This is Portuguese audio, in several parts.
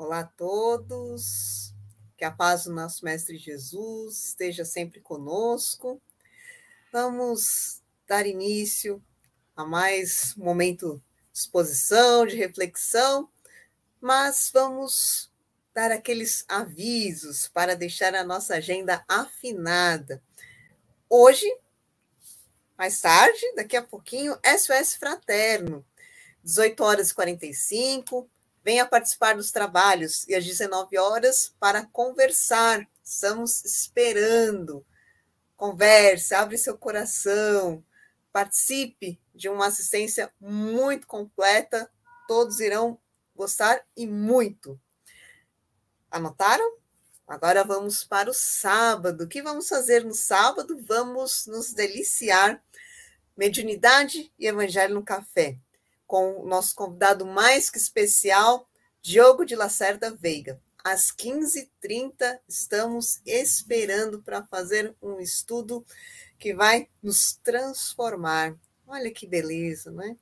Olá a todos, que a paz do nosso Mestre Jesus esteja sempre conosco. Vamos dar início a mais um momento de exposição, de reflexão, mas vamos dar aqueles avisos para deixar a nossa agenda afinada. Hoje, mais tarde, daqui a pouquinho, SOS Fraterno, 18 horas e 45, venha participar dos trabalhos e às 19 horas para conversar. Estamos esperando. Converse, abre seu coração, participe de uma assistência muito completa. Todos irão gostar e muito. Anotaram? Agora vamos para o sábado. O que vamos fazer no sábado? Vamos nos deliciar. Mediunidade e Evangelho no Café com o nosso convidado mais que especial, Diogo de Lacerda Veiga. Às 15h30, estamos esperando para fazer um estudo que vai nos transformar. Olha que beleza, não é?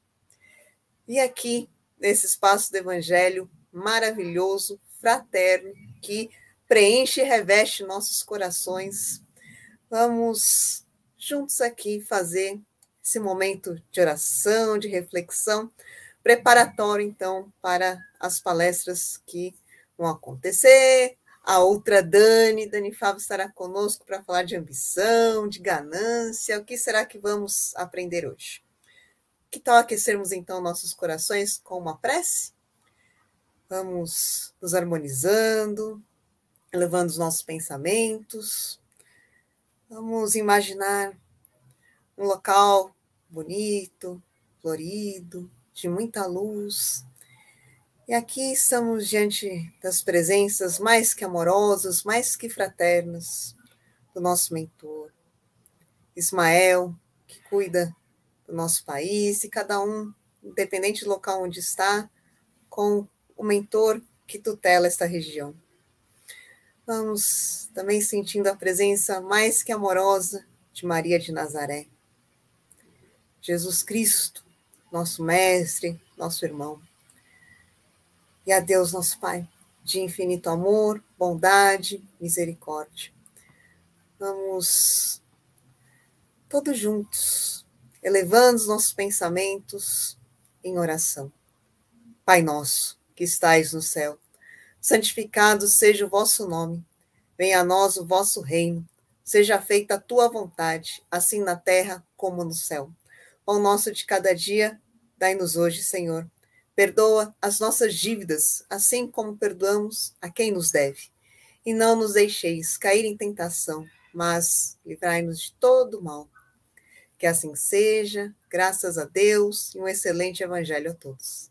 E aqui, nesse espaço do Evangelho maravilhoso, fraterno, que preenche e reveste nossos corações, vamos juntos aqui fazer esse momento de oração, de reflexão, preparatório, então, para as palestras que vão acontecer. A outra Dani, Dani Fábio estará conosco para falar de ambição, de ganância. O que será que vamos aprender hoje? Que tal aquecermos então nossos corações com uma prece? Vamos nos harmonizando, elevando os nossos pensamentos. Vamos imaginar um local bonito, florido, de muita luz. E aqui estamos diante das presenças mais que amorosas, mais que fraternas do nosso mentor, Ismael, que cuida do nosso país, e cada um, independente do local onde está, com o mentor que tutela esta região. Vamos também sentindo a presença mais que amorosa de Maria de Nazaré Jesus Cristo, nosso Mestre, nosso irmão. E a Deus, nosso Pai, de infinito amor, bondade, misericórdia. Vamos todos juntos, elevando os nossos pensamentos em oração. Pai nosso, que estais no céu, santificado seja o vosso nome. Venha a nós o vosso reino. Seja feita a tua vontade, assim na terra como no céu. Pão nosso de cada dia, dai-nos hoje, Senhor. Perdoa as nossas dívidas, assim como perdoamos a quem nos deve. E não nos deixeis cair em tentação, mas livrai-nos de todo mal. Que assim seja, graças a Deus e um excelente evangelho a todos.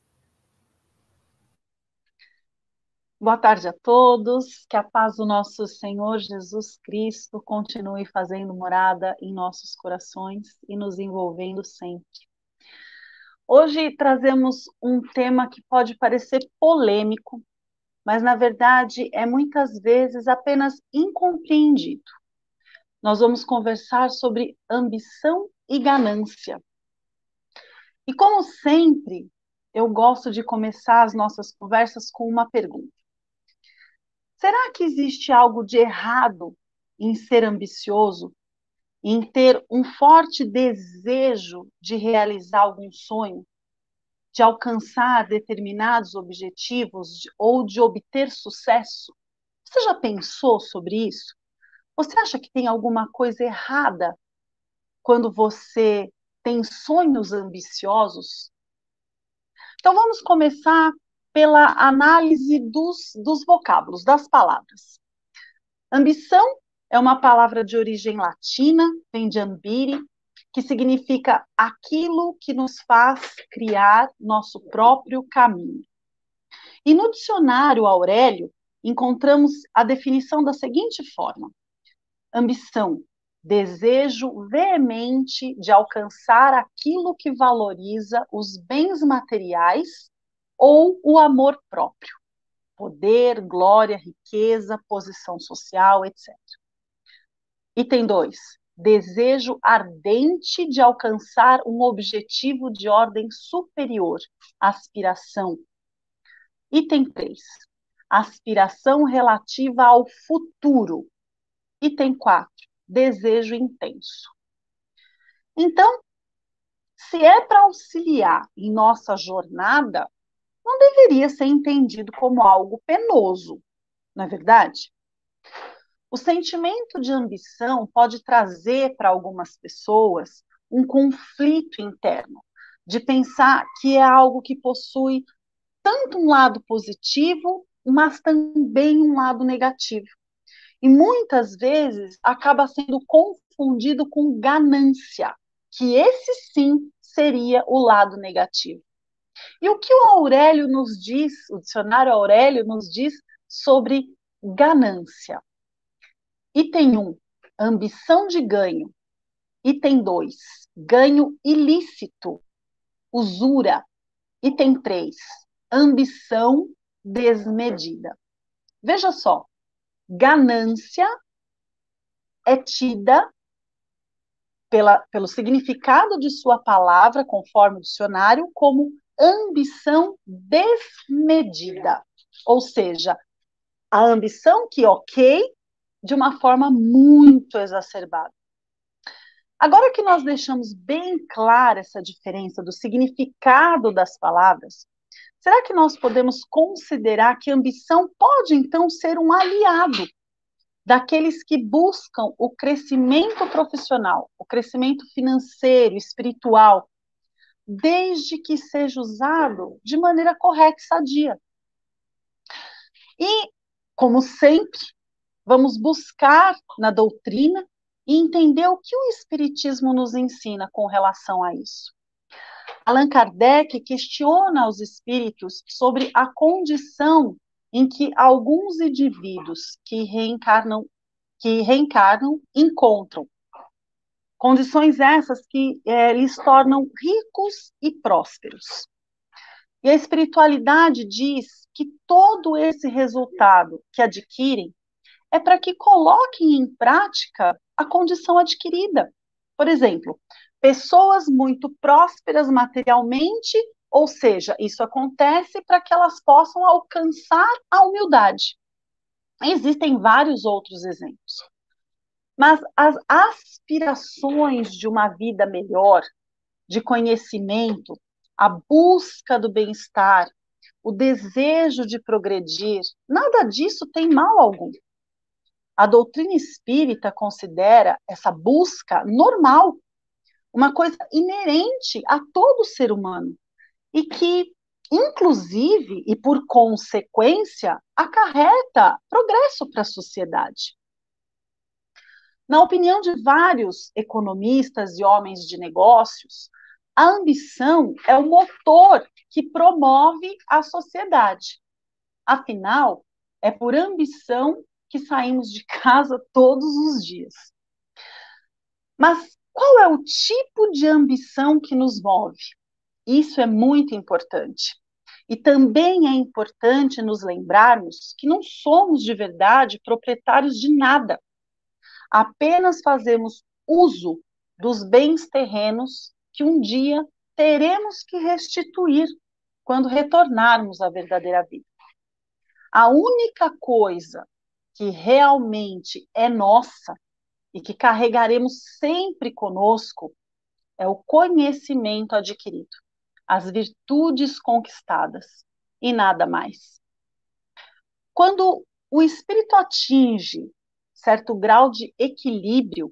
Boa tarde a todos, que a paz do nosso Senhor Jesus Cristo continue fazendo morada em nossos corações e nos envolvendo sempre. Hoje trazemos um tema que pode parecer polêmico, mas na verdade é muitas vezes apenas incompreendido. Nós vamos conversar sobre ambição e ganância. E como sempre, eu gosto de começar as nossas conversas com uma pergunta. Será que existe algo de errado em ser ambicioso, em ter um forte desejo de realizar algum sonho, de alcançar determinados objetivos ou de obter sucesso? Você já pensou sobre isso? Você acha que tem alguma coisa errada quando você tem sonhos ambiciosos? Então vamos começar pela análise dos, dos vocábulos, das palavras. Ambição é uma palavra de origem latina, vem de ambire, que significa aquilo que nos faz criar nosso próprio caminho. E no dicionário Aurélio, encontramos a definição da seguinte forma: ambição, desejo veemente de alcançar aquilo que valoriza os bens materiais ou o amor próprio, poder, glória, riqueza, posição social, etc. Item 2. Desejo ardente de alcançar um objetivo de ordem superior, aspiração. Item 3. aspiração relativa ao futuro. Item 4, desejo intenso. Então, se é para auxiliar em nossa jornada, não deveria ser entendido como algo penoso, não é verdade? O sentimento de ambição pode trazer para algumas pessoas um conflito interno, de pensar que é algo que possui tanto um lado positivo, mas também um lado negativo. E muitas vezes acaba sendo confundido com ganância, que esse sim seria o lado negativo. E o que o Aurélio nos diz, o dicionário Aurélio nos diz sobre ganância? Item 1, ambição de ganho. Item 2, ganho ilícito, usura. Item 3, ambição desmedida. Veja só, ganância é tida pela, pelo significado de sua palavra, conforme o dicionário, como ambição desmedida. Ou seja, a ambição que, ok, de uma forma muito exacerbada. Agora que nós deixamos bem clara essa diferença do significado das palavras, será que nós podemos considerar que ambição pode então ser um aliado daqueles que buscam o crescimento profissional, o crescimento financeiro, espiritual, desde que seja usado de maneira correta e sadia. E, como sempre, vamos buscar na doutrina e entender o que o Espiritismo nos ensina com relação a isso. Allan Kardec questiona os espíritos sobre a condição em que alguns indivíduos que reencarnam, que reencarnam encontram. Condições essas que é, lhes tornam ricos e prósperos. E a espiritualidade diz que todo esse resultado que adquirem é para que coloquem em prática a condição adquirida. Por exemplo, pessoas muito prósperas materialmente ou seja, isso acontece para que elas possam alcançar a humildade. Existem vários outros exemplos. Mas as aspirações de uma vida melhor, de conhecimento, a busca do bem-estar, o desejo de progredir, nada disso tem mal algum. A doutrina espírita considera essa busca normal, uma coisa inerente a todo ser humano e que, inclusive e por consequência, acarreta progresso para a sociedade. Na opinião de vários economistas e homens de negócios, a ambição é o motor que promove a sociedade. Afinal, é por ambição que saímos de casa todos os dias. Mas qual é o tipo de ambição que nos move? Isso é muito importante. E também é importante nos lembrarmos que não somos de verdade proprietários de nada. Apenas fazemos uso dos bens terrenos que um dia teremos que restituir quando retornarmos à verdadeira vida. A única coisa que realmente é nossa e que carregaremos sempre conosco é o conhecimento adquirido as virtudes conquistadas e nada mais. Quando o espírito atinge certo grau de equilíbrio,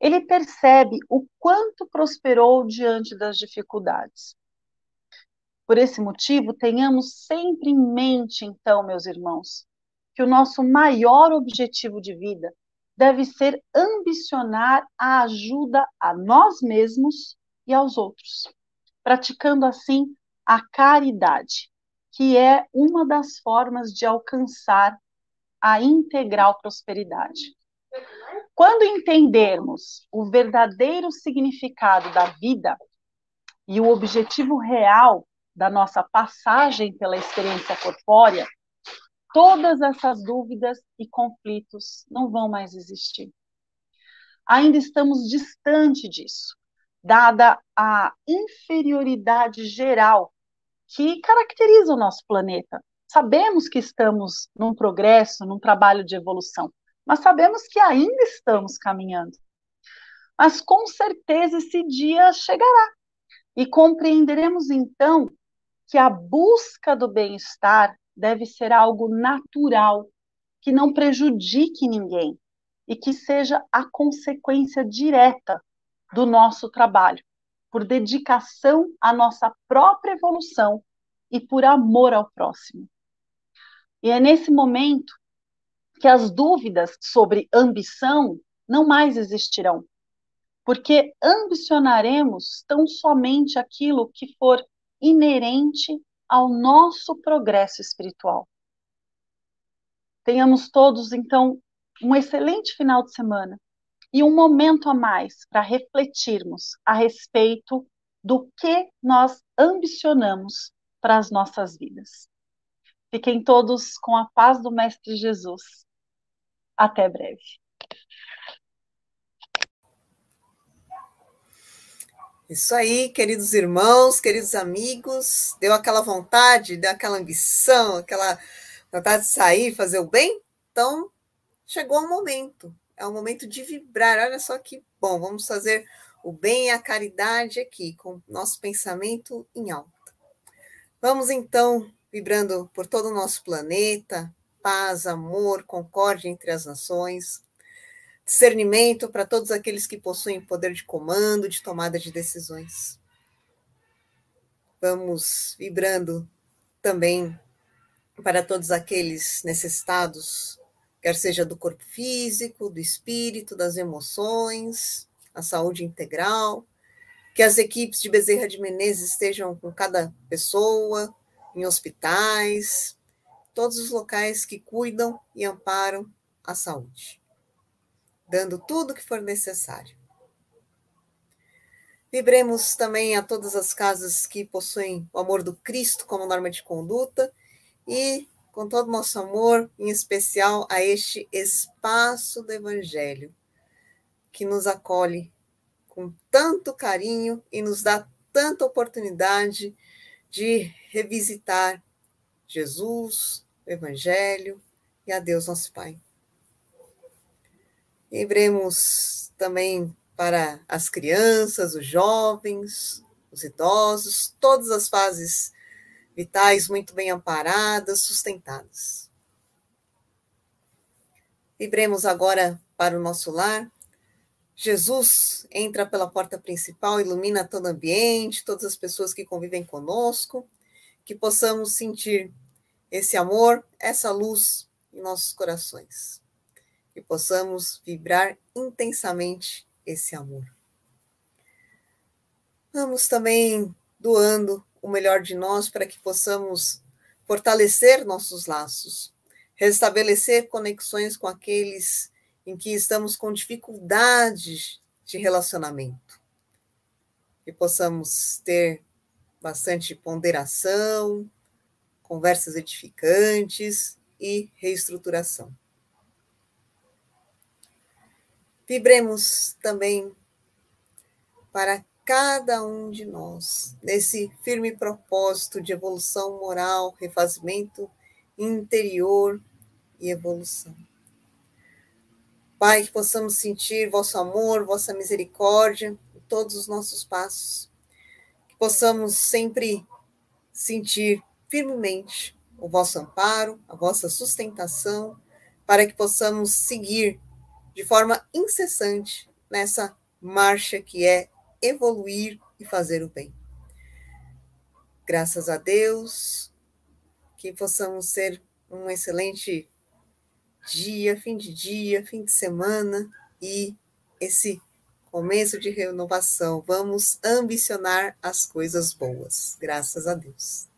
ele percebe o quanto prosperou diante das dificuldades. Por esse motivo, tenhamos sempre em mente, então, meus irmãos, que o nosso maior objetivo de vida deve ser ambicionar a ajuda a nós mesmos e aos outros praticando assim a caridade, que é uma das formas de alcançar a integral prosperidade. Quando entendermos o verdadeiro significado da vida e o objetivo real da nossa passagem pela experiência corpórea, todas essas dúvidas e conflitos não vão mais existir. Ainda estamos distante disso dada a inferioridade geral que caracteriza o nosso planeta, sabemos que estamos num progresso, num trabalho de evolução, mas sabemos que ainda estamos caminhando. Mas com certeza esse dia chegará e compreenderemos então que a busca do bem-estar deve ser algo natural, que não prejudique ninguém e que seja a consequência direta do nosso trabalho, por dedicação à nossa própria evolução e por amor ao próximo. E é nesse momento que as dúvidas sobre ambição não mais existirão, porque ambicionaremos tão somente aquilo que for inerente ao nosso progresso espiritual. Tenhamos todos, então, um excelente final de semana e um momento a mais para refletirmos a respeito do que nós ambicionamos para as nossas vidas. Fiquem todos com a paz do Mestre Jesus. Até breve. Isso aí, queridos irmãos, queridos amigos, deu aquela vontade, deu aquela ambição, aquela vontade de sair, fazer o bem? Então, chegou o momento. É o momento de vibrar. Olha só que bom, vamos fazer o bem e a caridade aqui, com nosso pensamento em alta. Vamos então vibrando por todo o nosso planeta, paz, amor, concórdia entre as nações discernimento para todos aqueles que possuem poder de comando, de tomada de decisões. Vamos vibrando também para todos aqueles necessitados, quer seja do corpo físico, do espírito, das emoções, a saúde integral, que as equipes de Bezerra de Menezes estejam com cada pessoa, em hospitais, todos os locais que cuidam e amparam a saúde dando tudo o que for necessário. Vibremos também a todas as casas que possuem o amor do Cristo como norma de conduta e, com todo o nosso amor, em especial a este espaço do Evangelho, que nos acolhe com tanto carinho e nos dá tanta oportunidade de revisitar Jesus, o Evangelho e a Deus nosso Pai. Lembremos também para as crianças, os jovens, os idosos, todas as fases vitais muito bem amparadas, sustentadas. Vibremos agora para o nosso lar. Jesus entra pela porta principal, ilumina todo o ambiente, todas as pessoas que convivem conosco, que possamos sentir esse amor, essa luz em nossos corações e possamos vibrar intensamente esse amor. Vamos também doando o melhor de nós para que possamos fortalecer nossos laços, restabelecer conexões com aqueles em que estamos com dificuldades de relacionamento. E possamos ter bastante ponderação, conversas edificantes e reestruturação. Vibremos também para cada um de nós nesse firme propósito de evolução moral, refazimento interior e evolução. Pai, que possamos sentir vosso amor, vossa misericórdia em todos os nossos passos. Que possamos sempre sentir firmemente o vosso amparo, a vossa sustentação, para que possamos seguir de forma incessante nessa marcha que é evoluir e fazer o bem. Graças a Deus, que possamos ser um excelente dia, fim de dia, fim de semana e esse começo de renovação. Vamos ambicionar as coisas boas. Graças a Deus.